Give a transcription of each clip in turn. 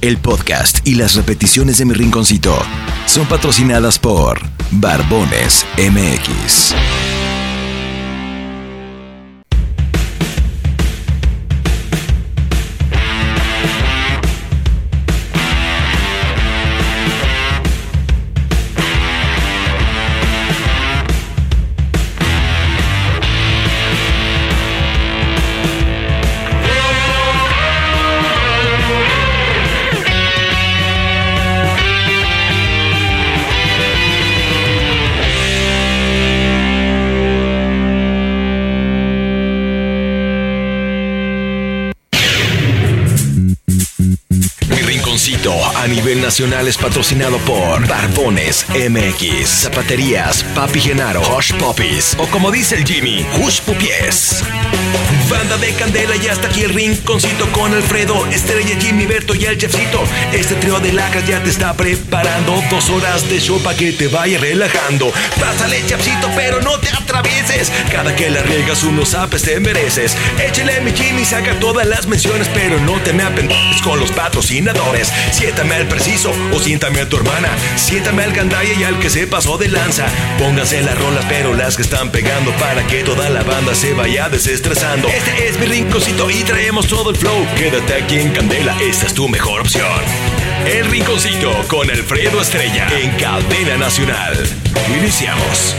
el podcast y las repeticiones de mi rinconcito son patrocinadas por Barbones MX. Es patrocinado por Barbones MX, Zapaterías, Papi Genaro, Hush Poppies o como dice el Jimmy, Hush Pupies. Banda de Candela y hasta aquí el rinconcito con Alfredo, Estrella, Jimmy, Berto y el Chefcito. Este trío de lacras ya te está preparando dos horas de show para que te vaya relajando. Pásale, Chefcito, pero no te atravieses. Cada que la riegas unos apes te mereces. Échale mi Jimmy, saca todas las menciones, pero no te me apendes con los patrocinadores. Siéntame al preciso o siéntame a tu hermana. Siéntame al gandaya y al que se pasó de lanza. Pónganse las rolas, pero las que están pegando para que toda la banda se vaya desestresando. Este es mi rinconcito y traemos todo el flow. Quédate aquí en Candela, esta es tu mejor opción. El rinconcito con Alfredo Estrella en Cadena Nacional. Iniciamos.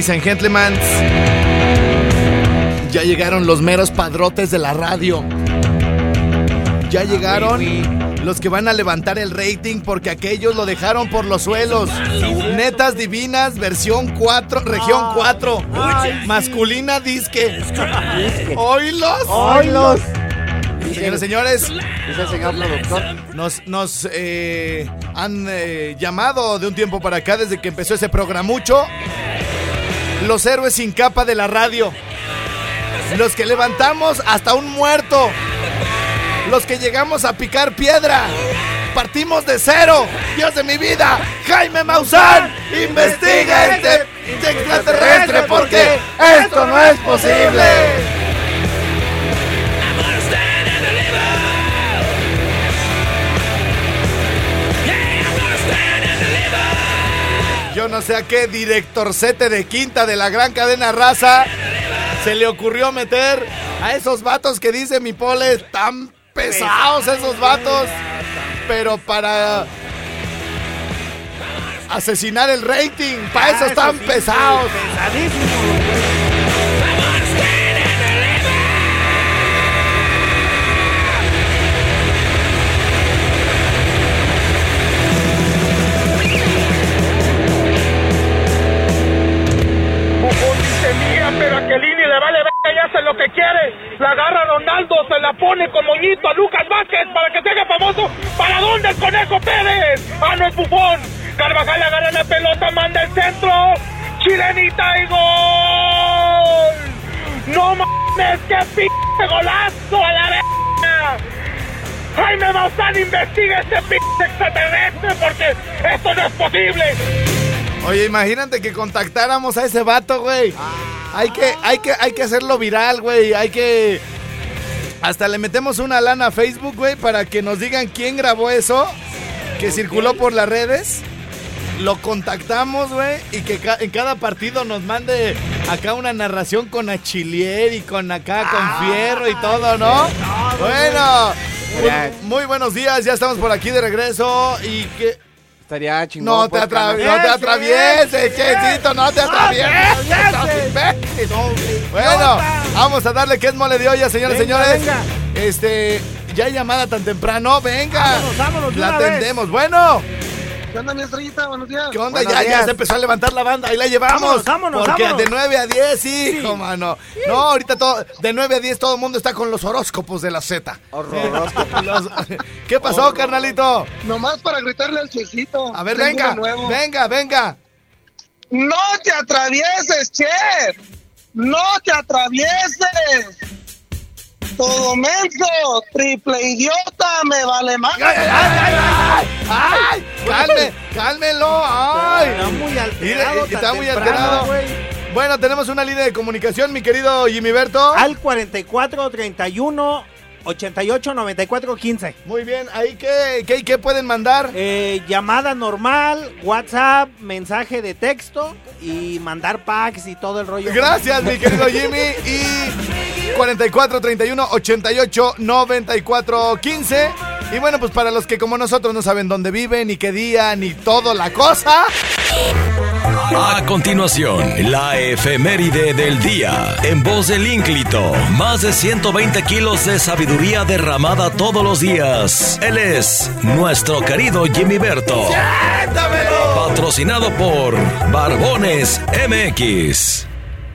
Ladies and gentlemen. Ya llegaron los meros padrotes de la radio. Ya llegaron los que van a levantar el rating porque aquellos lo dejaron por los suelos. Netas divinas, versión 4, región 4. Masculina disque. Oilos. Oilos. Señores, señores. Dice el señor productor. Nos, nos eh, han eh, llamado de un tiempo para acá desde que empezó ese programucho. Los héroes sin capa de la radio. los que levantamos hasta un muerto, los que llegamos a picar piedra. Partimos de cero, Dios de mi vida, Jaime Maussan, investiga este extraterrestre porque esto no es posible. Yo no sé a qué directorcete de quinta de la gran cadena raza se le ocurrió meter a esos vatos que dice mi pole tan pesados esos vatos, pero para asesinar el rating, para eso están pesados. Bufón pero a Kelini le vale verga y hace lo que quiere. La agarra Ronaldo, se la pone con moñito a Lucas Vázquez para que se haga famoso. ¿Para dónde el Conejo Pérez? Ah, no es Bufón. Carvajal agarra la pelota, manda el centro. Chilenita y gol. No mames, qué p golazo a la verga. Jaime Maussan investiga este p extraterrestre porque esto no es posible. Oye, imagínate que contactáramos a ese vato, güey. Hay que, hay que, hay que hacerlo viral, güey. Hay que. Hasta le metemos una lana a Facebook, güey, para que nos digan quién grabó eso. Que circuló por las redes. Lo contactamos, güey. Y que ca- en cada partido nos mande acá una narración con Achilier y con acá, con Fierro y todo, ¿no? Bueno. Ya. Muy, muy buenos días, ya estamos por aquí de regreso. Y que. Estaría chingón. No te, pues, no te atravieses, Chesito, no te atravieses. Imbécil. Bueno, vamos a darle que es mole de olla, señores y señores. venga. Este, ya hay llamada tan temprano, venga. Vámonos, vámonos La una vez. atendemos. Bueno, ¿Qué onda, mi estrellita? Buenos días. ¿qué onda? Ya, ya días. se empezó a levantar la banda, ahí la llevamos. Vámonos, vámonos, Porque vámonos. de 9 a 10, hijo, mano. No, ahorita todo, de 9 a 10 todo el mundo está con los horóscopos de la Z. Horroroso. Los- ¿Qué pasó, carnalito? Nomás para gritarle al chesito. A ver, Tengo venga, venga, venga. ¡No te atravieses, chef! ¡No te atravieses! Todo menso, triple idiota, me vale más. ¡Ay, ay, ay, ay! ¡Ay! ¡Calme! ¡Cálmelo! ¡Ay! Está muy alterado. está tan muy temprano, alterado. güey. Bueno, tenemos una línea de comunicación, mi querido Jimmy Berto. Al 44 31 88 94 15. Muy bien, ahí qué, qué, qué pueden mandar. Eh, llamada normal, WhatsApp, mensaje de texto y mandar packs y todo el rollo. Gracias, mi querido Jimmy. Y 44 31 88 94 15. Y bueno, pues para los que como nosotros no saben dónde viven, ni qué día, ni todo la cosa. A continuación, la efeméride del día. En voz del ínclito, más de 120 kilos de sabiduría derramada todos los días. Él es nuestro querido Jimmy Berto. Patrocinado por Barbones MX.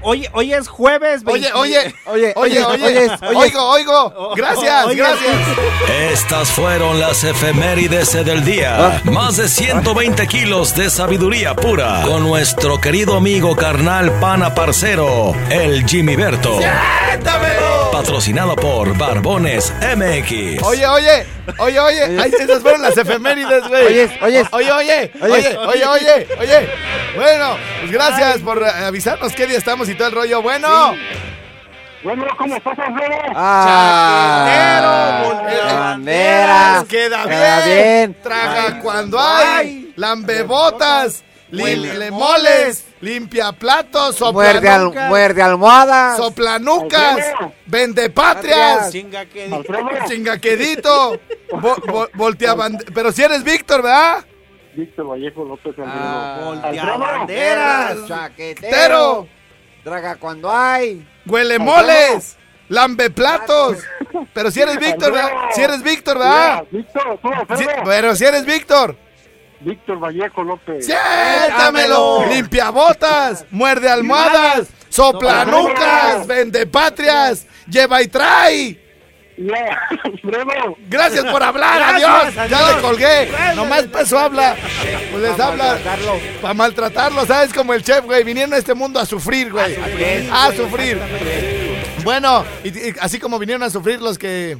Hoy, hoy es jueves. Oye, 20 oye, Oye, oye, oye, oye, oye. oigo, oigo. Gracias, Oye. gracias. Estas fueron las efemérides del día. Más de 120 kilos de sabiduría pura. Con nuestro querido amigo carnal pana parcero, el Jimmy Berto. Patrocinado por Barbones MX. Oye, oye, oye, oye, ay, esas fueron las efemérides, güey. Oyes, oyes. Oye, oye, oye, oye, oye, oye. Bueno, pues gracias por avisarnos qué día estamos y todo el rollo. Bueno, Bueno, ¿cómo estás, Alfredo? Ah, Chaquetero, bandera. queda Queda bien. bien. Traga cuando hay, lambebotas, Huele moles, limpia platos, Muerde, al, soplanucas, muerde almohadas. soplanucas, vende patrias. Chinga que Chingaquedito. Vo- vo- voltea bande- Pero si eres Víctor, ¿verdad? Víctor Vallejo López Ah, voltea banderas. Chaquetero. Tero. Traga cuando hay. Huele moles. Lambe platos. Pero si eres Víctor, ¿verdad? Si eres Víctor, ¿verdad? Víctor, tú, Si- pero si eres Víctor. Víctor Vallejo López. ¡Siéntamelo! Limpia botas, muerde almohadas, sopla nucas, vende patrias, lleva y trae. Alfredo. Gracias por hablar, Gracias, adiós. Ya le colgué. Gracias. Nomás peso habla. Pues les habla para maltratarlo, ¿sabes? Como el chef, güey. Vinieron a este mundo a sufrir, güey. A sufrir. Bueno, y, y así como vinieron a sufrir los que.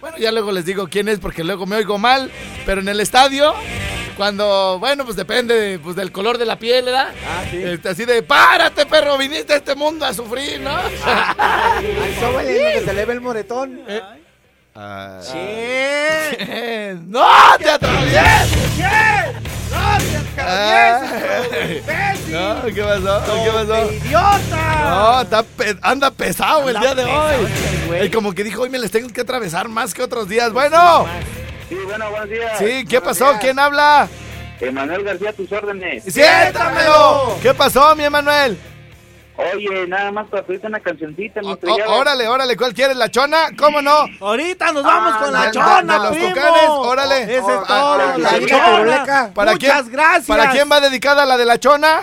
Bueno, ya luego les digo quién es porque luego me oigo mal. Pero en el estadio, cuando. Bueno, pues depende pues, del color de la piel, ¿verdad? Ah, sí. Este, así de, párate, perro, viniste a este mundo a sufrir, ¿no? Ay, que se le ve el moretón. Ah, Che. ¡No te atravieses! Ah. No, ¿qué pasó? ¿Qué pasó? ¡Idiota! No, está pe- anda pesado el Anda día de pesado hoy. este. Y como que dijo, hoy me les tengo que atravesar más que otros días. Bueno, Sí, bueno, buenos días. sí, ¿qué Buenos pasó? días. ¿Quién habla? Emanuel García, tus órdenes. ¡Siéntamelo! ¿Qué pasó, mi Emanuel? Oye, nada más para pedirte una cancioncita, mi Órale, órale, ¿cuál quieres? ¿La chona? ¿Cómo no? Ahorita nos vamos Ah, con la de- chona, de los primo. tucanes, órale. Ese es Oh, todo, ah, la la chona. ¿Para Muchas quién, gracias. ¿Para quién va dedicada la de la chona?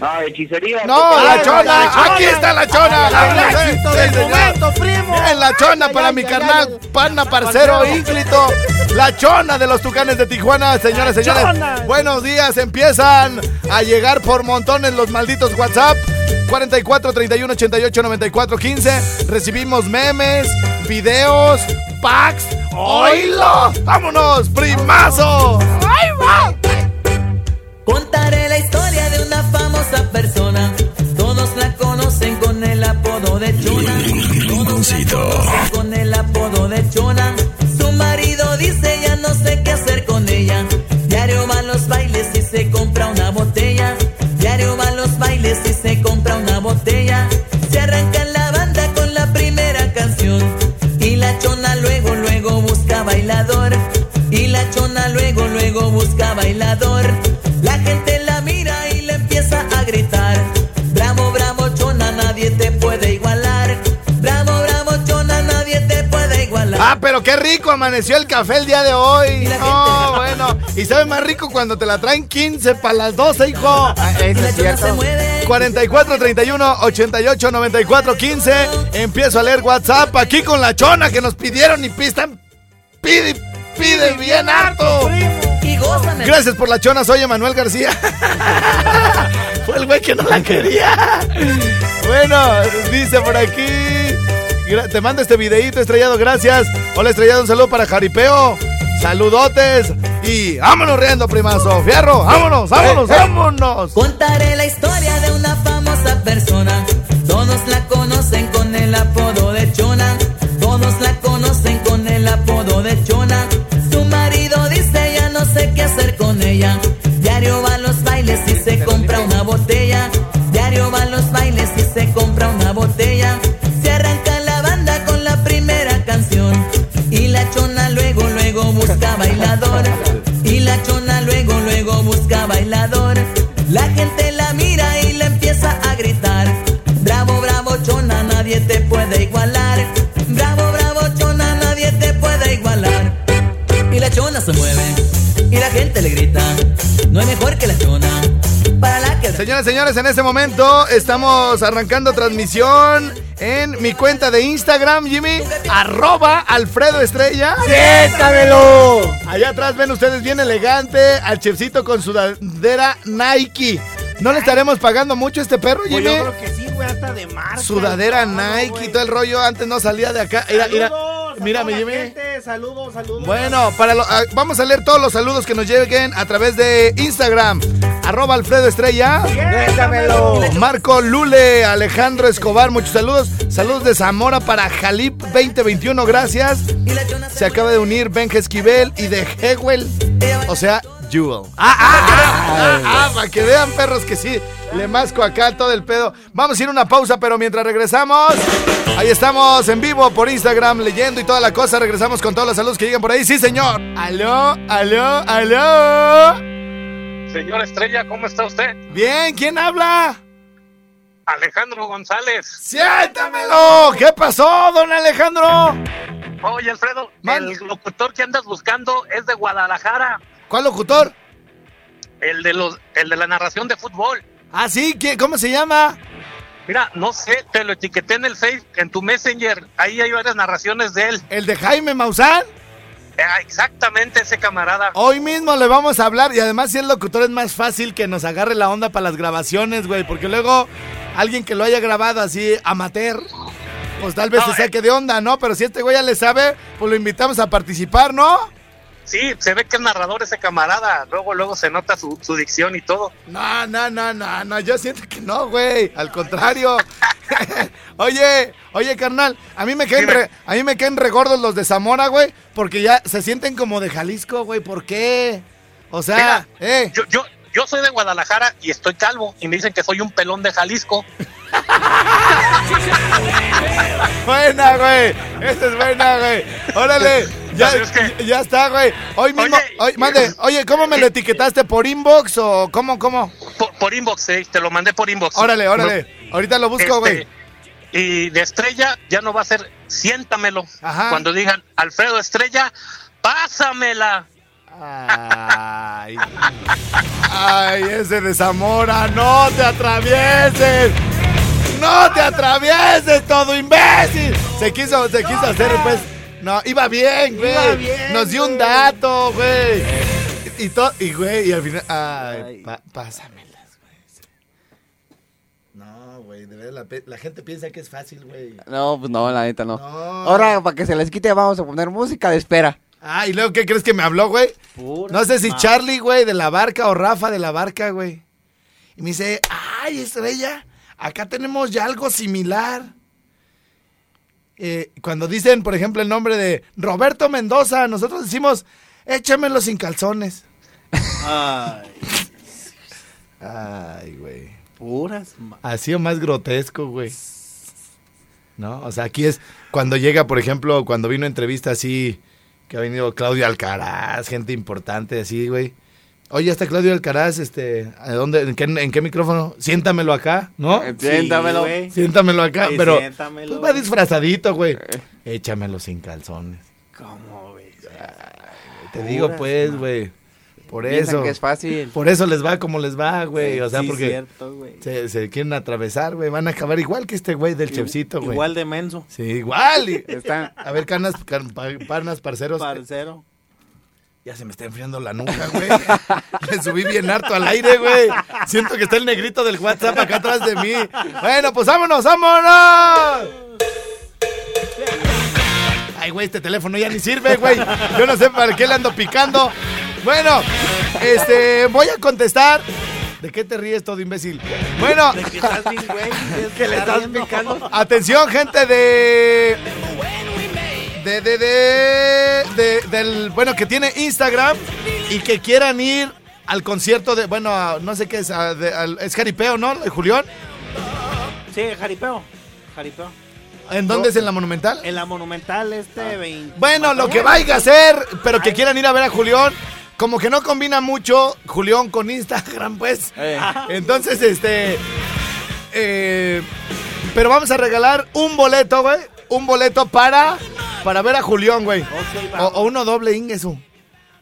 No, hechicería. No, la Ay, chona. la chona. Aquí está la chona. El La- éxito del momento, primo. En la chona para Ay, mi ay, carnal, ay, pana, parcero, ínclito. La chona de los tucanes de Tijuana, señoras y La señores. chona. Buenos días, empiezan a llegar por montones los malditos WhatsApp. 44 31 88 94 15. Recibimos memes, videos, packs. ¡Oílo! ¡Vámonos, primazo! ¡Ahí va! Contaré la historia de una famosa persona. Todos la conocen con el apodo de Chona. Todos la conocen con el apodo de Chona. Su marido dice ya no sé qué hacer con ella. Diario va a los bailes y se compra una botella. Diario va a los bailes y se compra una botella. Se arranca en la banda con la primera canción. Y la chona luego, luego busca bailador. Y la chona luego, luego busca bailador. Pero qué rico amaneció el café el día de hoy. No, bueno. Y sabe más rico cuando te la traen 15 para las 12, hijo. Ah, Eso es cierto. mueve. 44 31 88 94 15. Empiezo a leer WhatsApp aquí con la chona que nos pidieron y pistan. Pide, pide bien harto. Gracias por la chona, soy Emanuel García. Fue el güey que no la quería. Bueno, dice por aquí. Te mando este videíto estrellado, gracias. Hola estrellado, un saludo para Jaripeo. Saludotes. Y vámonos riendo, primazo. Fierro, vámonos, vámonos, vámonos. Contaré la historia de una famosa persona. Todos la conocen con el apodo de Chona. Todos la conocen con el apodo de Chona. Su marido dice ya no sé qué hacer con ella. La chona luego, luego busca bailador. La gente la mira y le empieza a gritar. Bravo, bravo, chona, nadie te puede igualar. Bravo, bravo, chona, nadie te puede igualar. Y la chona se mueve y la gente le grita. No hay mejor que la chona. Para la que. Señoras señores, en este momento estamos arrancando transmisión en mi cuenta de Instagram, Jimmy, arroba Alfredo Estrella. ¡Siéntamelo! Allá atrás ven ustedes bien elegante al chefcito con sudadera Nike. ¿No le estaremos pagando mucho a este perro, Pues Jimmy? yo creo que sí, güey, hasta de marca. Sudadera todo, Nike y todo el rollo. Antes no salía de acá. Mira, mira, Saludos a mira, mi Jimmy. gente, Saludos, saludos. Bueno, para lo- ah, vamos a leer todos los saludos que nos lleguen a través de Instagram. Arroba Alfredo Estrella. ¡Siéntamelo! Marco Lule, Alejandro Escobar, muchos saludos. Saludos de Zamora para Jalip 2021, gracias. Se acaba de unir Benja Esquivel y de Hewell, o sea, Jewel. Ah, Ah, ah, para que vean, perros, que sí, le masco acá todo el pedo. Vamos a ir a una pausa, pero mientras regresamos, ahí estamos en vivo por Instagram leyendo y toda la cosa. Regresamos con todos los saludos que llegan por ahí. Sí, señor. Aló, aló, aló. Señor Estrella, ¿cómo está usted? Bien, ¿quién habla? Alejandro González. Siéntamelo. ¿Qué pasó, don Alejandro? Oye, Alfredo, el locutor que andas buscando es de Guadalajara, ¿Cuál locutor? el de los, el de la narración de fútbol. Ah, sí, ¿quién- ¿cómo se llama? Mira, no sé, te lo etiqueté en el Face, en tu Messenger. Ahí hay varias narraciones de él. ¿El de Jaime Maussan? Ah, exactamente ese camarada. Hoy mismo le vamos a hablar y además si el locutor es más fácil que nos agarre la onda para las grabaciones, güey, porque luego alguien que lo haya grabado así amateur, pues tal vez No, se eh. saque de onda, ¿no? Pero si este güey ya le sabe, pues lo invitamos a participar, ¿no? Sí, se ve que es narrador ese camarada. Luego, luego se nota su, su dicción y todo. No, no, no, no, no, yo siento que no, güey. Al contrario. oye, oye, carnal, a mí me caen Dime. re, a mí me caen regordos los de Zamora, güey, porque ya se sienten como de Jalisco, güey. ¿Por qué? O sea, Mira, eh. Yo, yo, yo soy de Guadalajara y estoy calvo. Y me dicen que soy un pelón de Jalisco. Buena, güey. Esta es buena, güey. Órale. Ya, Pero es que- ya está, güey. Hoy mismo, Oye, oye, mande, oye, ¿cómo me lo etiquetaste? ¿Por inbox o cómo, cómo? Por, por inbox, eh, te lo mandé por inbox. Órale, órale. Ahorita lo busco, güey. Este, y de estrella ya no va a ser siéntamelo. Ajá. Cuando digan Alfredo Estrella, pásamela. Ay, ay, ese de Zamora, no te atravieses. No te atravieses, todo imbécil. Se quiso, se quiso hacer, pues. No, iba bien, güey. Iba bien, Nos dio un dato, güey. Y todo, y güey, y al final. Ay, pa- pásamelas, güey. No, güey, de verdad, la, gente piensa que es fácil, güey. No, pues no, la neta no. No. Ahora, para que se les quite, vamos a poner música de espera. Ah, y luego, ¿qué crees que me habló, güey? Pura No sé si Charlie, güey, de la barca o Rafa de la barca, güey. Y me dice, ay, estrella, acá tenemos ya algo similar. Eh, cuando dicen, por ejemplo, el nombre de Roberto Mendoza, nosotros decimos, échamelo sin calzones. Ay, Ay, güey. puras. ma- Así o más grotesco, güey. ¿No? O sea, aquí es cuando llega, por ejemplo, cuando vino entrevista así, que ha venido Claudio Alcaraz, gente importante así, güey. Oye, está Claudio Alcaraz, este, ¿a dónde, en qué, en qué micrófono? Siéntamelo acá, ¿no? Eh, Siéntamelo. Siéntamelo acá, Sí, pero siéntamelo. pues va disfrazadito, güey. Échamelo sin calzones. ¿Cómo, güey? Te digo, pues, güey. Por Piensan eso. que es fácil. Por eso les va como les va, güey. O sea, Sí, porque cierto, güey. se, se quieren atravesar, güey. Van a acabar igual que este güey del chefcito, güey. Igual de menso. Sí, igual. Están- A ver, canas, can- pa- panas, parceros. Parcero. Ya se me está enfriando la nuca, güey. Le subí bien harto al aire, güey. Siento que está el negrito del WhatsApp acá atrás de mí. Bueno, pues vámonos, vámonos. Ay, güey, este teléfono ya ni sirve, güey. Yo no sé para qué le ando picando. Bueno, este, voy a contestar. ¿De qué te ríes todo, imbécil? Bueno, De que estás bien, güey. Que le estás picando. Atención, gente de. De, de, de, de- del, bueno, que tiene Instagram y que quieran ir al concierto de, bueno, a- no sé qué es, a- de- al- es jaripeo, ¿no? De Julián. Sí, jaripeo. Jaripeo. ¿En dónde es? ¿En la Monumental? En la Monumental este 20. Bueno, lo que vaya a hacer, pero que quieran ir a ver a Julián. Como que no combina mucho Julián con Instagram, pues. Eh, Entonces, este. eh, pero vamos a regalar un boleto, güey. Un boleto para. Para ver a Julián, güey. O, uno doble, Ingesu.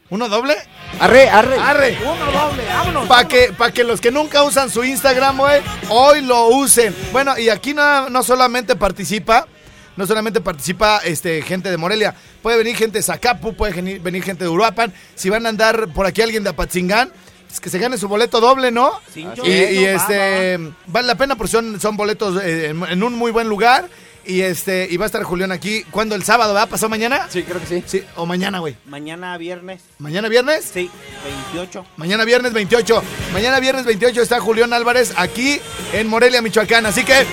¿Uno doble? arre, arre. Arre. Uno doble, vámonos. Para que, pa' que los que nunca usan su Instagram, güey, hoy lo usen. Bueno, y aquí no, no solamente participa, no solamente participa este, gente de Morelia, puede venir gente de Zacapu, puede venir, venir gente de Uruapan. Si van a andar por aquí alguien de Apatzingán, pues que se gane su boleto doble, ¿no? Cincho, Y, y, va, este, vale la pena porque son, son boletos eh, en, en un muy buen lugar. Y este, y va a estar Julián aquí. ¿Cuándo? ¿El sábado, va? ¿Pasó mañana? Sí, creo que sí. Sí, o mañana, güey. Mañana viernes. ¿Mañana viernes? Sí, 28. Mañana viernes 28. Mañana viernes 28 está Julián Álvarez aquí en Morelia, Michoacán. Así que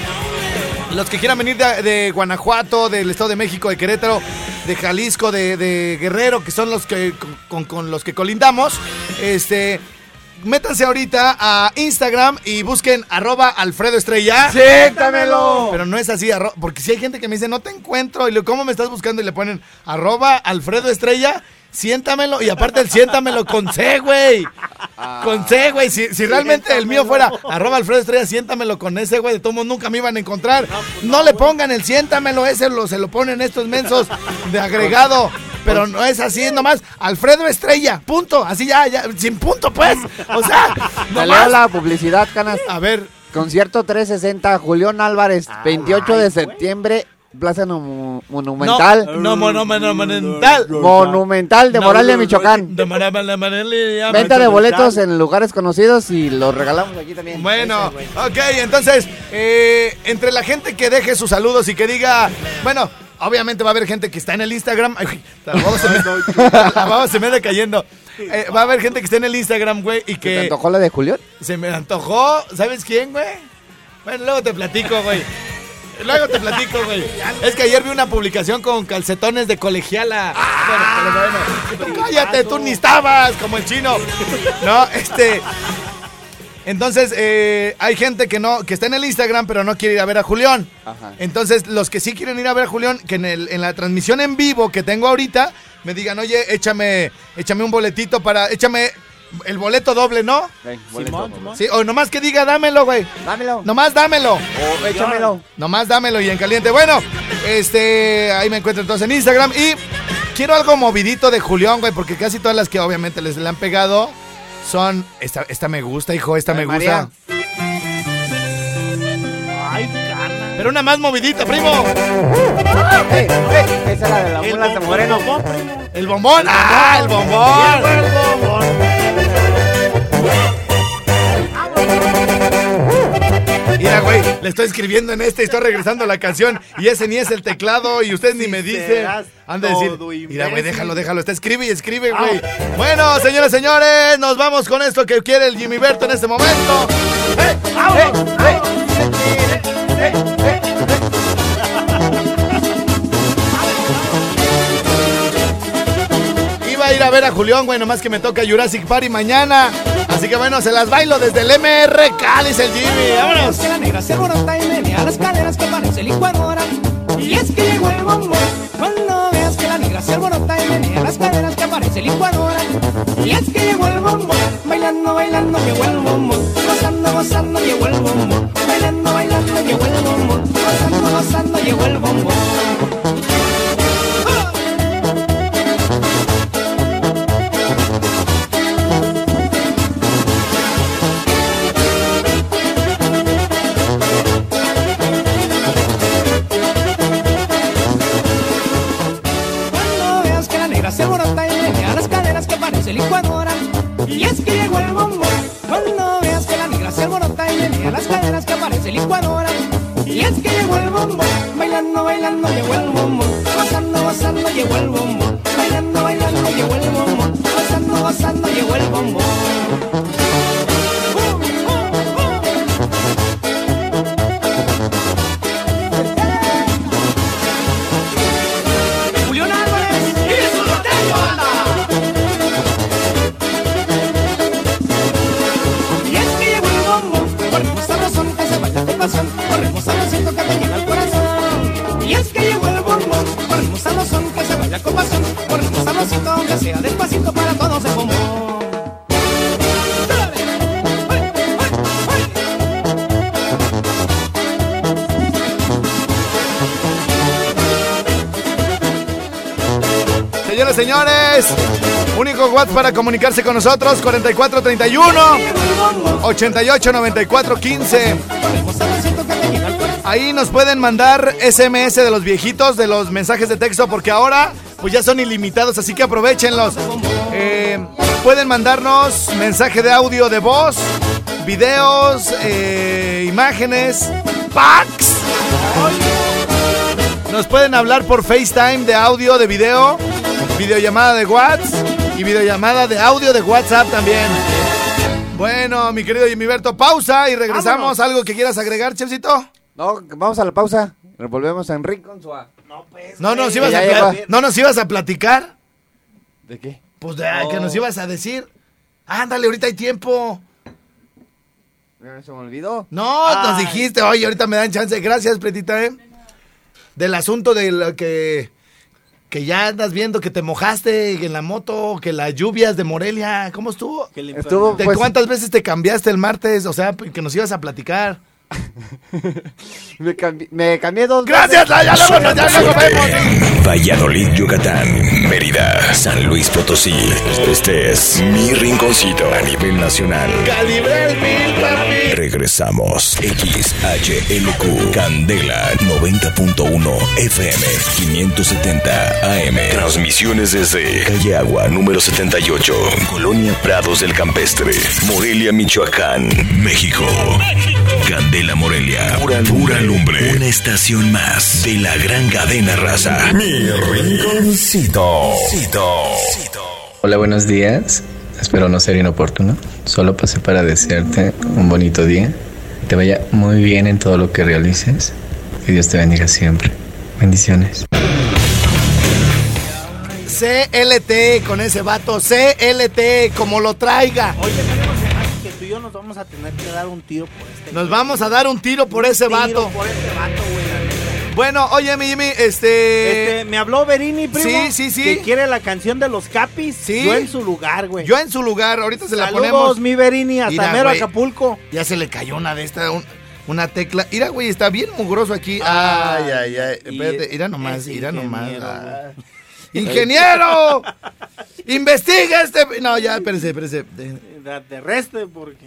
los que quieran venir de, de Guanajuato, del Estado de México, de Querétaro, de Jalisco, de, de Guerrero, que son los que con, con los que colindamos, este métanse ahorita a Instagram y busquen arroba Alfredo Estrella. Pero no es así, porque si hay gente que me dice, no te encuentro, y le ¿cómo me estás buscando? Y le ponen arroba Alfredo Estrella, siéntamelo, y aparte el siéntamelo con C, güey. Con C, güey. Si, si realmente el mío fuera arroba Alfredo Estrella, siéntamelo con ese, güey. De todos modos nunca me iban a encontrar. No le pongan el siéntamelo ese, lo, se lo ponen estos mensos de agregado. Pero no es así, nomás Alfredo Estrella, punto. Así ya, ya, sin punto, pues. O sea, nomás. la publicidad, canas. A ver, Concierto 360, Julián Álvarez, 28 de septiembre, Plaza no- Monumental. No, monumental. Monumental de Moralia, Michoacán. De Mara- Venta de boletos en lugares conocidos y los regalamos aquí también. Bueno, ok, entonces, eh, entre la gente que deje sus saludos y que diga, bueno, obviamente va a haber gente que está en el Instagram. Ay, la baba se me, la baba se me anda cayendo. Eh, va a haber gente que está en el Instagram, güey, y ¿Te que antojó la de Julián? se me antojó. ¿Sabes quién, güey? Bueno, luego te platico, güey. Luego te platico, güey. Es que ayer vi una publicación con calcetones de colegiala. Bueno, pero bueno. Tú cállate, tú ni estabas como el chino. No, este. Entonces, eh, hay gente que no, que está en el Instagram, pero no quiere ir a ver a Julián. Ajá. Entonces, los que sí quieren ir a ver a Julián, que en, el- en la transmisión en vivo que tengo ahorita, me digan, oye, échame, échame un boletito para, échame el boleto doble, ¿no? Ven, boleto, Simón. Sí, o nomás que diga, dámelo, güey. Dámelo. Nomás dámelo. O échamelo. Nomás dámelo y en caliente. Bueno, este, ahí me encuentro entonces en Instagram y quiero algo movidito de Julián, güey, porque casi todas las que obviamente les le han pegado son, esta, esta me gusta, hijo, esta Ay, me María. gusta. Ay, cana. Pero una más movidita, primo. Esa es la de la El bombón, Moreno. bombón, primo. El bombón. Ah, el bombón. El bombón. Le estoy escribiendo en este y estoy regresando a la canción y ese ni es el teclado y usted ni me dice. Han de decir, mira, güey, imbécil". déjalo, déjalo, está escribe y escribe, güey. Bueno, señores, señores, nos vamos con esto que quiere el Jimmy Berto en este momento. ¡Eh! Iba a ir a ver a Julián, güey, nomás que me toca Jurassic Party mañana. Así que bueno, se las bailo desde el MR dice el Jimmy. ¡Vámonos! que la negra se alborota y menea las caderas que parece licuadora. Y es que llegó el bombón. Cuando veas que la negra se alborota y menea las caderas que parece licuadora. Y es que llegó el bombón. Bailando, bailando, llegó el bombón. Gozando, gozando, llegó el bombón. Bailando, bailando, llegó el bombón. Gozando, gozando, llegó el bombón. Licuadora. Y es que llegó el bombón. Cuando veas que la negra se alborota y menea las caderas que parece licuadora. Y es que llegó el bombón. Bailando, bailando, llegó el bombón. Gozando, gozando, llegó el bombón. Bailando, bailando, llegó el bombón. Gozando, gozando, llegó el bombón. WhatsApp para comunicarse con nosotros, 4431 889415. Ahí nos pueden mandar SMS de los viejitos, de los mensajes de texto, porque ahora pues ya son ilimitados, así que aprovechenlos. Eh, pueden mandarnos mensaje de audio de voz, videos, eh, imágenes, packs. Nos pueden hablar por FaceTime de audio, de video, videollamada de WhatsApp y videollamada de audio de WhatsApp también. Bueno, mi querido Jimmy Berto, pausa y regresamos. Vámonos. ¿Algo que quieras agregar, Chefcito? No, vamos a la pausa. Volvemos a Enrique con su... No, pues. No nos ibas a, no nos ibas a platicar. ¿De qué? Pues de que nos ibas a decir. Ándale, ahorita hay tiempo. Se me olvidó. No, nos dijiste, oye, ahorita me dan chance. Gracias, Pretita, ¿eh? Del asunto de lo que. Que ya andas viendo que te mojaste en la moto, que las lluvias de Morelia. ¿Cómo estuvo? Que le Estuvo- ¿De Pues- cuántas veces te cambiaste el martes? O sea, que nos ibas a platicar. Me cambié, me cambié dos Gracias, veces. ya luego, ya luego vemos. Valladolid, Yucatán, Mérida, San Luis Potosí. Este es mi rinconcito a nivel nacional. Calibre mil, papi. Regresamos. XHLQ Candela 90.1 FM 570 AM. Transmisiones desde Calle Agua número 78, Colonia Prados del Campestre, Morelia, Michoacán, México. Candela Morelia, pura, pura lumbre. Una estación más de la gran cadena raza. Mi rinconcito. Hola, buenos días. Espero no ser inoportuno. Solo pasé para desearte un bonito día. Que te vaya muy bien en todo lo que realices. Que Dios te bendiga siempre. Bendiciones. CLT con ese vato. CLT, como lo traiga. Oye, yo nos vamos a tener que dar un tiro por este. Nos vamos a dar un tiro por ese Tiro vato. Por ese vato, güey. Bueno, oye, mi Jimmy, este. Este, me habló Berini, primo. Sí, sí, sí. Que quiere la canción de los Capis. Sí. Yo en su lugar, güey. Yo en su lugar, ahorita se la Saludos, ponemos. mi Berini, hasta Mira, mero güey. Acapulco. Ya se le cayó una de estas, un- una tecla. Mira, güey, está bien mugroso aquí. Ay, ay, ay. Y Espérate, mira nomás, mira nomás. Ah. ¡Ingeniero! ¡Investiga este! No, ya, espérese, espérese. De- De, de reste, porque.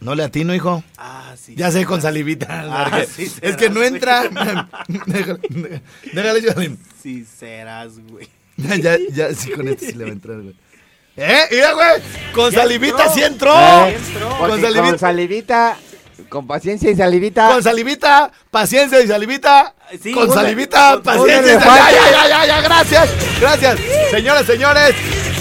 No le atino, hijo. Ah, sí. Ya sé, con salivita. Ah, sí es serás, que no entra. déjale, déjale, yo. Sí, serás, güey. Ya, ya, sí, con este sí le va a entrar, güey. ¿Eh? Mira, güey. Con Ya salivita entró. sí entró. Eh, Con salivita. con salivita, con paciencia y salivita. Con salivita, paciencia y salivita. Sí, con una- salivita, con- paciencia y salivita. Ya, elefante. ya, ya, ya, gracias. Gracias. Señoras, señores,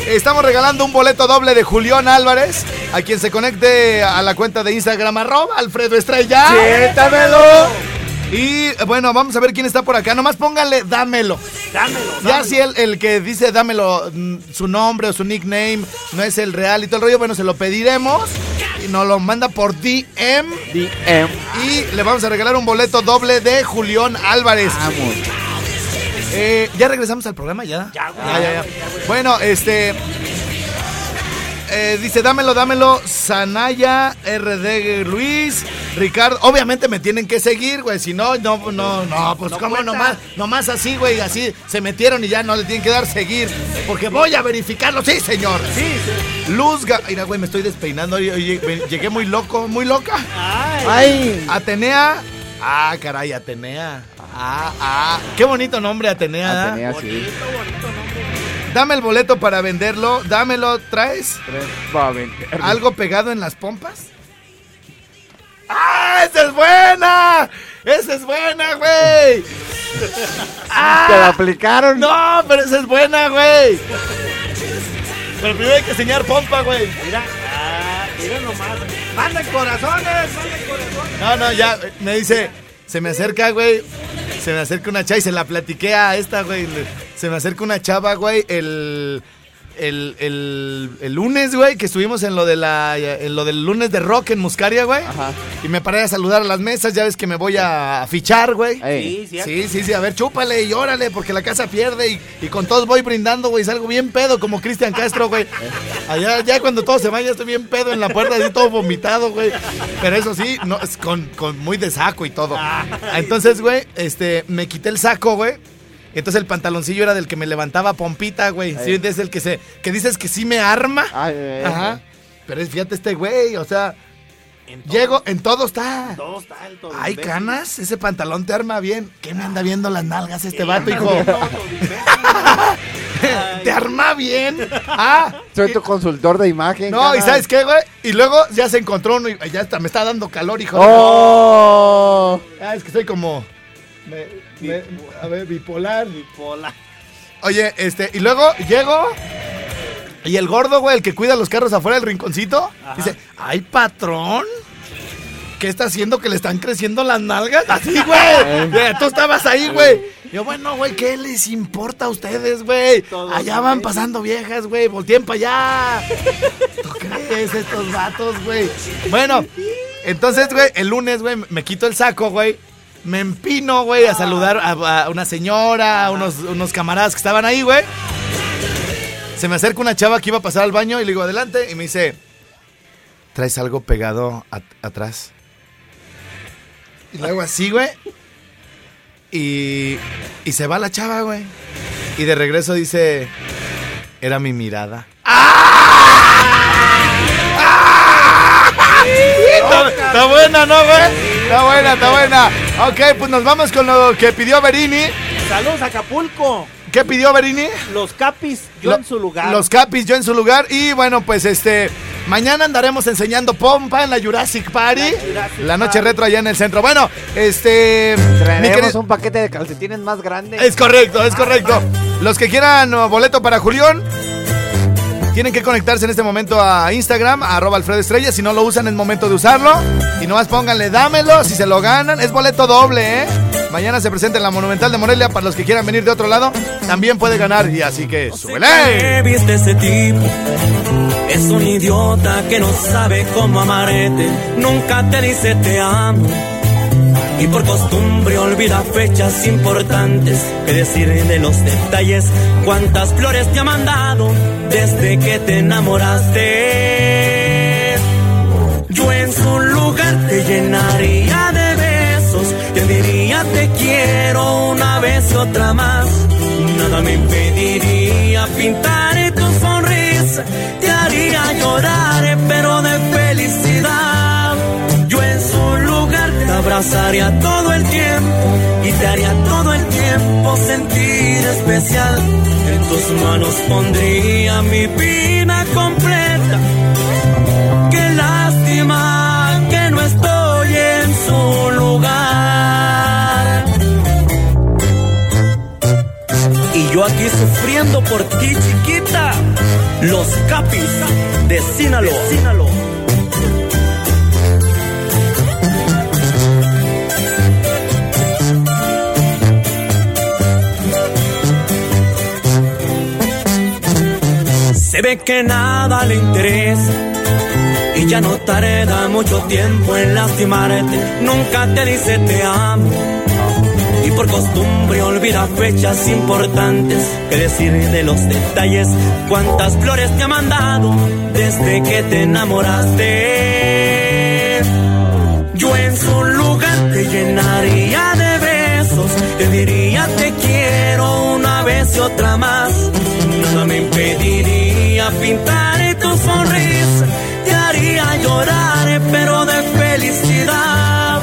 estamos regalando un boleto doble de Julián Álvarez. A quien se conecte a la cuenta de Instagram, arroba Alfredo Estrella. ¡Siéntamelo! Y bueno, vamos a ver quién está por acá. Nomás pónganle, dámelo. Dámelo. Ya dámelo. si el, el que dice dámelo mm, su nombre o su nickname no es el real y todo el rollo, bueno, se lo pediremos y nos lo manda por DM DM. y le vamos a regalar un boleto doble de Julián Álvarez. Vamos. Eh, ya regresamos al programa, ya. Ya, güey. ya, ya, ya. Bueno, este. Eh, dice, dámelo, dámelo. Sanaya, RD Luis, Ricardo. Obviamente me tienen que seguir, güey. Si no, no, no, no, pues No cómo cuenta. nomás, nomás así, güey. Así se metieron y ya no le tienen que dar seguir. Porque voy a verificarlo, sí, señor. Sí, sí. Luz, Ga- mira, güey, me estoy despeinando. Llegué muy loco, muy loca. Ay. ¡Ay! Atenea. Ah, caray, Atenea. Ah, ah. Qué bonito nombre, Atenea. Atenea, sí. Bonito, bonito nombre. Dame el boleto para venderlo. Dámelo, ¿traes? ¿Algo pegado en las pompas? ¡Ah! ¡Esa es buena! ¡Esa es buena, güey! ¿Te la aplicaron? ¡No! Pero esa es buena, güey. Pero primero hay que enseñar pompa, güey. Mira, ah, mira nomás. Manden corazones, manden corazones. No, no, ya. Me dice, se me acerca, güey. Se me acerca una chava y se la platiqué a esta, güey. Se me acerca una chava, güey, el. El, el, el lunes, güey, que estuvimos en lo de la en lo del lunes de rock en Muscaria, güey. Ajá. Y me paré a saludar a las mesas, ya ves que me voy a fichar, güey. Ey. Sí, sí. Sí, sí, sí, a ver, chúpale y órale, porque la casa pierde y, y con todos voy brindando, güey, salgo bien pedo como Cristian Castro, güey. Allá, ya cuando todos se van, ya estoy bien pedo en la puerta, así todo vomitado, güey. Pero eso sí, no, es con, con muy de saco y todo. Entonces, güey, este, me quité el saco, güey. Entonces el pantaloncillo era del que me levantaba pompita, güey. Sí, es el que se, que dices que sí me arma. Ay, ay, ay. Ajá. Pero es, fíjate este güey, o sea, En todo- llego, en todo está. Todo está alto. Hay imbécil. canas, ese pantalón te arma bien. ¿Qué me anda viendo las nalgas este vato, hijo? todo. ¿Te arma bien? Ah. Soy tu consultor de imagen. No, y. ¿sabes qué, güey? Y luego ya se encontró uno y ya está, me está dando calor, hijo. ¡Oh! Ah, es que soy como... me- me- a ver, bipolar. Bipolar. Oye, este, y luego llego y el gordo, güey, el que cuida los carros afuera del rinconcito, dice, ay, patrón. ¿Qué está haciendo que le están creciendo las nalgas? Así, güey. Tú estabas ahí, güey. Yo, bueno, güey, ¿qué les importa a ustedes, güey? Allá van pasando viejas, güey. Volteen para allá. ¿Tú crees estos vatos, güey? Bueno, entonces, güey, el lunes, güey, me quito el saco, güey. Me empino, güey, a saludar a, a una señora, a unos, unos camaradas que estaban ahí, güey. Se me acerca una chava que iba a pasar al baño y le digo, adelante. Y me dice, ¿traes algo pegado at- atrás? Y luego así, güey. Y, y se va la chava, güey. Y de regreso dice, era mi mirada. Está, está buena, ¿no, güey? Está buena, está buena. Ok, pues nos vamos con lo que pidió Berini. Saludos a Acapulco. ¿Qué pidió Berini? Los capis, yo Lo- en su lugar. Los capis, yo en su lugar. Y bueno, pues este. Mañana andaremos enseñando pompa en la Jurassic Party. La Jurassic La noche Party. retro allá en el centro. Bueno, este. Traeremos querido- un paquete de calcetines más grande. Es correcto, es correcto. Los que quieran boleto para Julián. Tienen que conectarse en este momento a Instagram, a arroba Alfredo Estrella. Si no lo usan, es momento de usarlo. Y nomás pónganle, dámelo. Si se lo ganan, es boleto doble, ¿eh? Mañana se presenta en la Monumental de Morelia. Para los que quieran venir de otro lado, también puede ganar. Y así que, súbele. viste ese tipo? Es un idiota que no sabe cómo amarte. Nunca te dice te amo. Y por costumbre olvida fechas importantes. Que decir de los detalles. Cuántas flores te ha mandado desde que te enamoraste. Yo en su lugar te llenaría de besos. Te diría te quiero una vez otra más. Nada me impediría pintar tu sonrisa. Te haría llorar, pero abrazaría todo el tiempo y te haría todo el tiempo sentir especial. En tus manos pondría mi vida completa. Qué lástima que no estoy en su lugar. Y yo aquí sufriendo por ti, chiquita. Los capis de Sinaloa. Ve que nada le interesa y ya no tarda mucho tiempo en lastimarte. Nunca te dice te amo y por costumbre olvida fechas importantes. Que decir de los detalles, cuántas flores te ha mandado desde que te enamoraste. Yo en su lugar te llenaría de besos, te diría te quiero una vez y otra más. Nada me impediría pintar tu sonrisa, te haría llorar, pero de felicidad.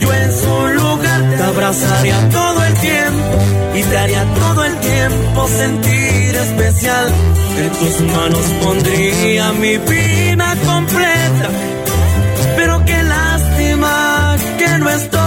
Yo en su lugar te abrazaría todo el tiempo y te haría todo el tiempo sentir especial. En tus manos pondría mi vida completa pero qué lástima que no estoy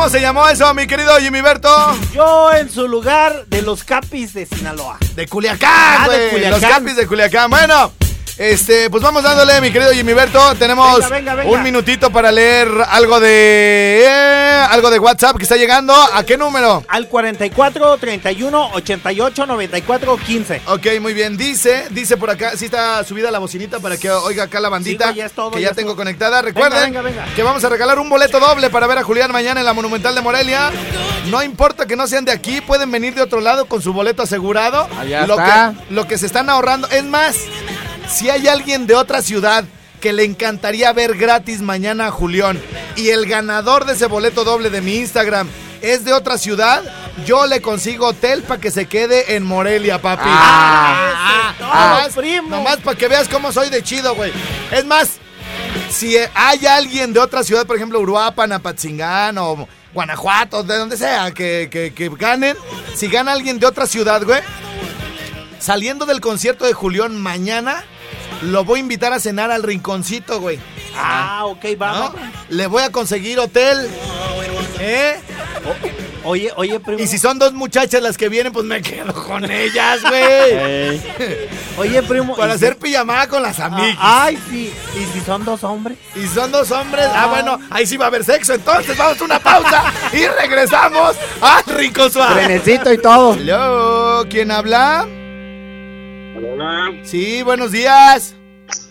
¿Cómo se llamó eso, mi querido Jimmy Berto? Yo en su lugar de los capis de Sinaloa. De Culiacán, Ah, de. Culiacán. Los capis de Culiacán. Bueno, este, pues vamos dándole, mi querido Jimmy Berto. Tenemos Venga, venga, venga. un minutito para leer algo de. eh, algo de WhatsApp que está llegando. ¿A qué número? Al 44 31 88 94 15. Ok, muy bien. Dice, dice por acá, sí está subida la bocinita para que oiga acá la bandita. Sí, ya es todo, que ya ya es tengo todo. conectada. Recuerden venga, venga. que vamos a regalar un boleto doble para ver a Julián mañana en la Monumental de Morelia. No importa que no sean de aquí, pueden venir de otro lado con su boleto asegurado. Allá lo está. que lo que se están ahorrando. Es más, si hay alguien de otra ciudad que le encantaría ver gratis mañana a Julián y el ganador de ese boleto doble de mi Instagram es de otra ciudad, yo le consigo hotel para que se quede en Morelia, papi. Ah, Ah, nomás, todo, primo. nomás para que veas cómo soy de chido, güey. Es más, si hay alguien de otra ciudad, por ejemplo, Uruapan, Apatzingán o Guanajuato, de donde sea, que, que- que ganen, si gana alguien de otra ciudad, güey, saliendo del concierto de Julián mañana, lo voy a invitar a cenar al rinconcito, güey. Ah, ok, ¿no? vamos. Le voy a conseguir hotel. ¿Eh? Oye, oye, primo. Y si son dos muchachas las que vienen, pues me quedo con ellas, güey. Oye, primo. Para ¿y hacer si- pijamada con las amigas. Ah, Ay, sí. ¿Y si son dos hombres? Y son dos hombres. Ah, bueno, ahí sí va a haber sexo. Entonces vamos a una pausa y regresamos al Rincón Suave. Trenecito y todo. Hello, ¿quién habla? Hola. Sí, buenos días.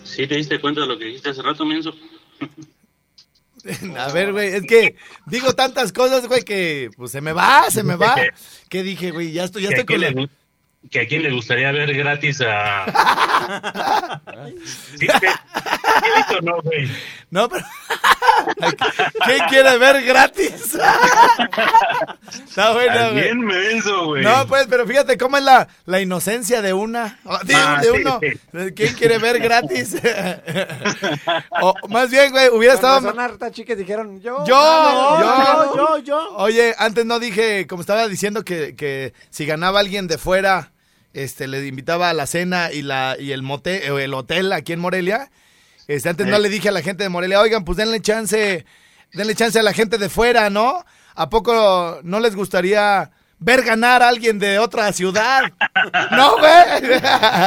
¿Sí te diste cuenta de lo que dijiste hace rato, Menso? A ver, güey, es que digo tantas cosas, güey, que pues se me va, se me va. ¿Qué dije, güey? Ya estoy, ya estoy con la... que a quién le gustaría ver gratis a. ¿Sí, te- ¿Sí o no, güey? No, pero. ¿Quién quiere ver gratis? Está bueno, güey. bien menso, güey. No, pues, pero fíjate cómo es la, la inocencia de una. De, Ah, de sí, uno. sí. ¿Quién quiere ver gratis? o más bien, güey, hubiera Con estado. razón, hartas chicas dijeron, yo. Yo, no, yo, yo, yo. Oye, antes no dije, como estaba diciendo, que, que si ganaba alguien de fuera, este, le invitaba a la cena y la y el motel, o el hotel aquí en Morelia. Este, antes no le dije a la gente de Morelia, oigan, pues denle chance, denle chance a la gente de fuera, ¿no? ¿A poco no les gustaría ver ganar a alguien de otra ciudad? No, güey.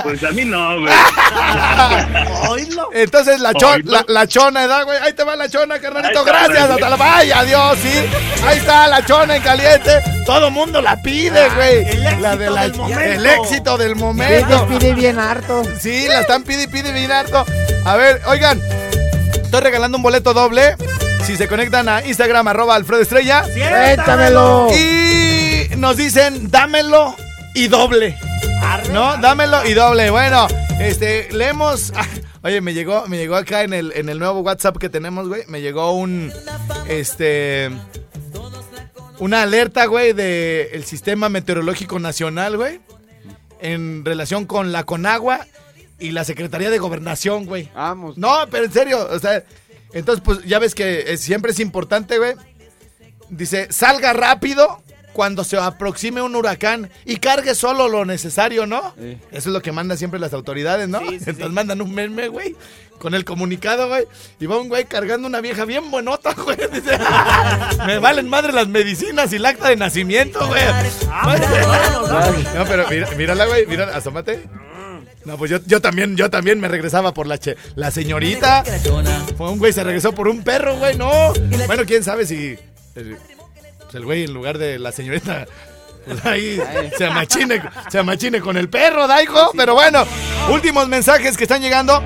Pues a mí no, güey. Entonces la, chon- la, la chona, ¿verdad, güey? Ahí te va la chona, carnalito. Gracias. güey. Hasta la vaya, adiós, sí. Ahí está la chona en caliente. Todo mundo la pide, güey. el éxito La de la- del momento. El éxito del momento. pide bien harto. Sí, la están pide y pide bien harto. A ver, oigan. Estoy regalando un boleto doble. Si se conectan a Instagram, arroba Alfredo Estrella. Cuéntamelo. Y nos dicen, dámelo y doble. ¿No? Dámelo y doble. Bueno, este, leemos. Oye, me llegó, me llegó acá en el, en el nuevo WhatsApp que tenemos, güey. Me llegó un. Este. Una alerta, güey, del Sistema Meteorológico Nacional, güey. En relación con la Conagua y la Secretaría de Gobernación, güey. Vamos. No, pero en serio, o sea, entonces pues ya ves que siempre es importante, güey. Dice, salga rápido cuando se aproxime un huracán y cargue solo lo necesario, ¿no? Sí. Eso es lo que mandan siempre las autoridades, ¿no? Sí, sí, Entonces sí. mandan un meme, güey, con el comunicado, güey, y va un güey cargando una vieja bien buenota, güey. Dice, me valen madre las medicinas y el acta de nacimiento, güey. No, pero mira, mírala, güey, mira, asómate. No, pues yo, yo también, yo también me regresaba por la che, la señorita. Fue un güey, se regresó por un perro, güey, no. Bueno, quién sabe si el, pues el güey en lugar de la señorita pues ahí se amachine, se amachine con el perro, Daigo. Pero bueno, últimos mensajes que están llegando.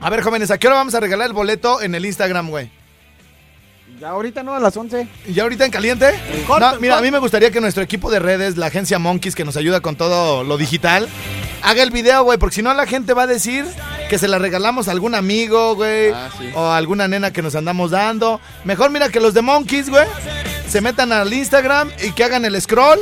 A ver, jóvenes, ¿a qué hora vamos a regalar el boleto en el Instagram, güey? Ya ahorita no, a las 11. ¿Y ya ahorita en caliente? corto, No, mira, a mí me gustaría que nuestro equipo de redes, la agencia Monkeys, que nos ayuda con todo lo digital, haga el video, güey, porque si no la gente va a decir que se la regalamos a algún amigo, güey, Ah, sí. o a alguna nena que nos andamos dando. Mejor mira que los de Monkeys, güey, se metan al Instagram y que hagan el scroll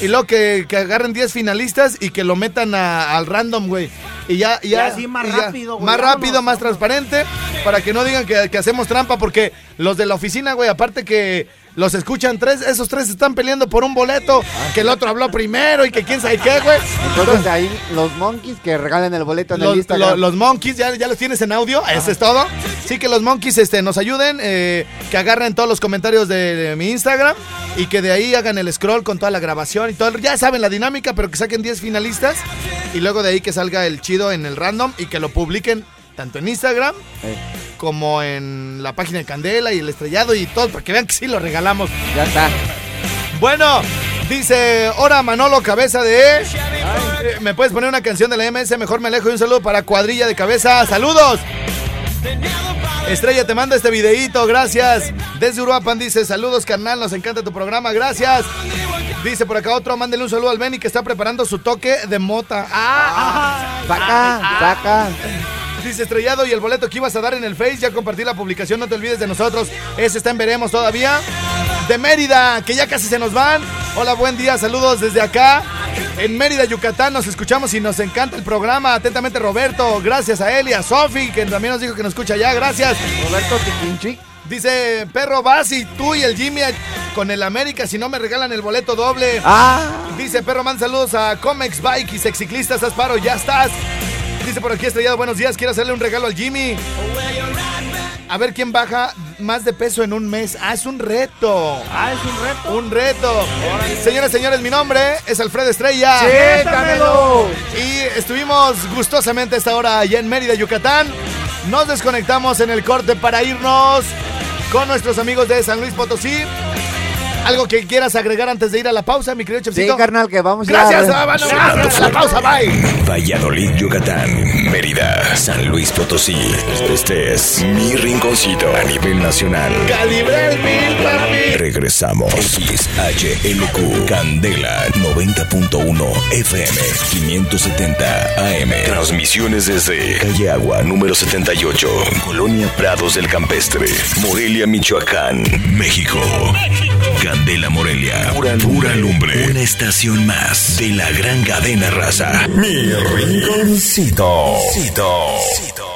y luego que, que agarren 10 finalistas y que lo metan a- al random, güey. Y ya, y ya, Y así más y rápido, güey, Más rápido, más transparente, para que no digan que, que hacemos trampa, porque los de la oficina, güey, aparte que los escuchan tres, esos tres están peleando por un boleto, que el otro habló primero y que quién sabe qué, güey. Entonces ahí los monkeys que regalen el boleto en el Instagram. lo- los monkeys, ¿ya, ¿ya los tienes en audio? Eso es todo. Sí, que los monkeys este, nos ayuden, eh, que agarren todos los comentarios de, de mi Instagram y que de ahí hagan el scroll con toda la grabación y todo. Ya saben la dinámica, pero que saquen 10 finalistas y luego de ahí que salga el chido en el random y que lo publiquen tanto en Instagram Eh, como en la página de Candela y el estrellado y todo, para que vean que sí lo regalamos. ya está. Bueno, dice, ahora Manolo Cabeza de... ¿Me puedes poner una canción de la MS? Mejor me alejo y un saludo para Cuadrilla de Cabeza. ¡Saludos! Estrella te manda este videíto, gracias. Desde Uruapan dice, saludos carnal, nos encanta tu programa, gracias. Dice por acá otro, mándele un saludo al Benny que está preparando su toque de mota. ¡Ah! Saca, saca. Dice estrellado y el boleto que ibas a dar en el Face, ya compartí la publicación, no te olvides de nosotros. Ese está en Veremos todavía. De Mérida, que ya casi se nos van. Hola, buen día, saludos desde acá. En Mérida, Yucatán, nos escuchamos y nos encanta el programa. Atentamente, Roberto. Gracias a él y a Sofi, que también nos dijo que nos escucha ya. Gracias. Roberto Tiquinchi. Dice, perro, vas y tú y el Jimmy con el América si no me regalan el boleto doble. Ah, Dice Perro Man, saludos a Comex Bike y Sexiclistas Asparo, ya estás. Dice por aquí Estrellado, buenos días, quiero hacerle un regalo al Jimmy. A ver quién baja más de peso en un mes. Ah, es un reto. Ah, es un reto. Un reto. Señoras, señores, mi nombre es Alfredo Estrella. ¡Siéntamelo! Y estuvimos gustosamente esta hora allá en Mérida, Yucatán. Nos desconectamos en el corte para irnos con nuestros amigos de San Luis Potosí. ¿Algo que quieras agregar antes de ir a la pausa, mi querido Sí, Chefcito? carnal, que vamos Gracias, ya. Sábano. Gracias. A la pausa, bye. Valladolid, Yucatán, Mérida, San Luis Potosí. Este es mi rinconcito a nivel nacional. Calibre papi. Regresamos. XHLQ Candela 90.1 FM 570 AM. Transmisiones desde Calle Agua número 78, Colonia Prados del Campestre, Morelia, Michoacán, México. Candela Morelia, pura, pura lumbre. Una estación más de la gran cadena raza. Mi rinconcito. Cito.